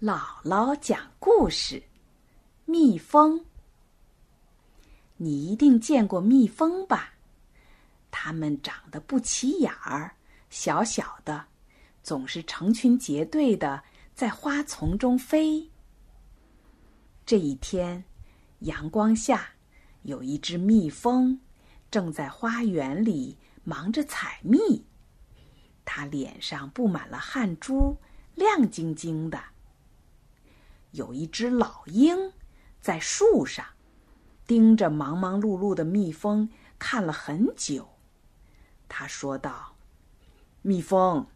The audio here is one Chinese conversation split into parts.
姥姥讲故事：蜜蜂。你一定见过蜜蜂吧？它们长得不起眼儿，小小的，总是成群结队的在花丛中飞。这一天，阳光下，有一只蜜蜂正在花园里忙着采蜜，它脸上布满了汗珠，亮晶晶的。有一只老鹰在树上盯着忙忙碌碌的蜜蜂看了很久。他说道：“蜜蜂，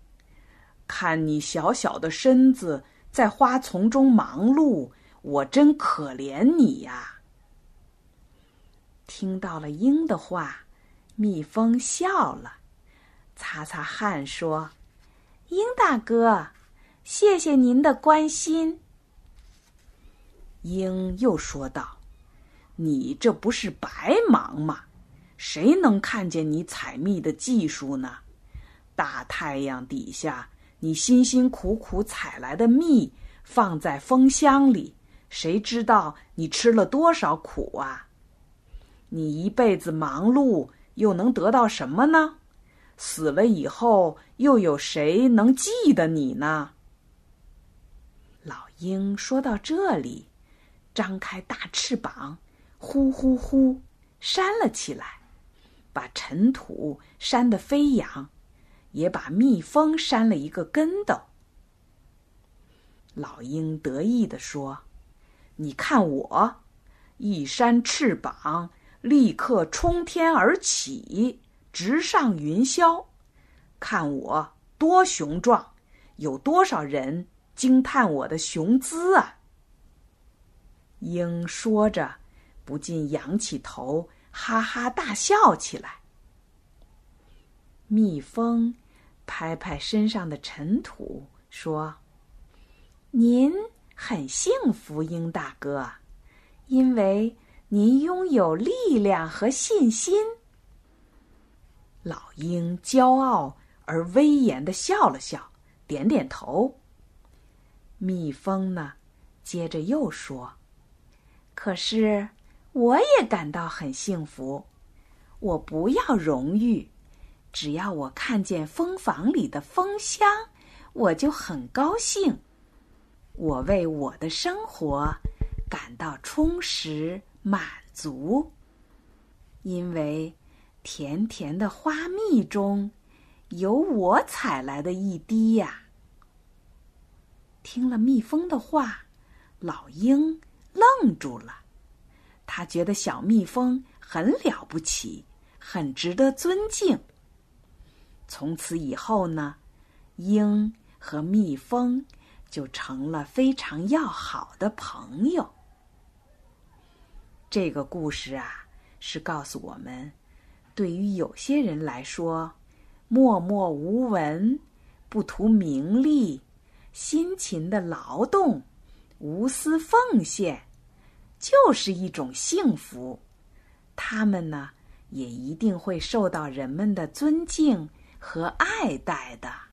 看你小小的身子在花丛中忙碌，我真可怜你呀。”听到了鹰的话，蜜蜂笑了，擦擦汗说：“鹰大哥，谢谢您的关心。”鹰又说道：“你这不是白忙吗？谁能看见你采蜜的技术呢？大太阳底下，你辛辛苦苦采来的蜜放在蜂箱里，谁知道你吃了多少苦啊？你一辈子忙碌，又能得到什么呢？死了以后，又有谁能记得你呢？”老鹰说到这里。张开大翅膀，呼呼呼扇了起来，把尘土扇得飞扬，也把蜜蜂扇了一个跟斗。老鹰得意地说：“你看我，一扇翅膀，立刻冲天而起，直上云霄。看我多雄壮，有多少人惊叹我的雄姿啊！”鹰说着，不禁仰起头，哈哈大笑起来。蜜蜂拍拍身上的尘土，说：“您很幸福，鹰大哥，因为您拥有力量和信心。”老鹰骄傲而威严的笑了笑，点点头。蜜蜂呢，接着又说。可是，我也感到很幸福。我不要荣誉，只要我看见蜂房里的蜂香，我就很高兴。我为我的生活感到充实满足，因为甜甜的花蜜中有我采来的一滴呀。听了蜜蜂的话，老鹰。住了，他觉得小蜜蜂很了不起，很值得尊敬。从此以后呢，鹰和蜜蜂就成了非常要好的朋友。这个故事啊，是告诉我们，对于有些人来说，默默无闻、不图名利、辛勤的劳动、无私奉献。就是一种幸福，他们呢也一定会受到人们的尊敬和爱戴的。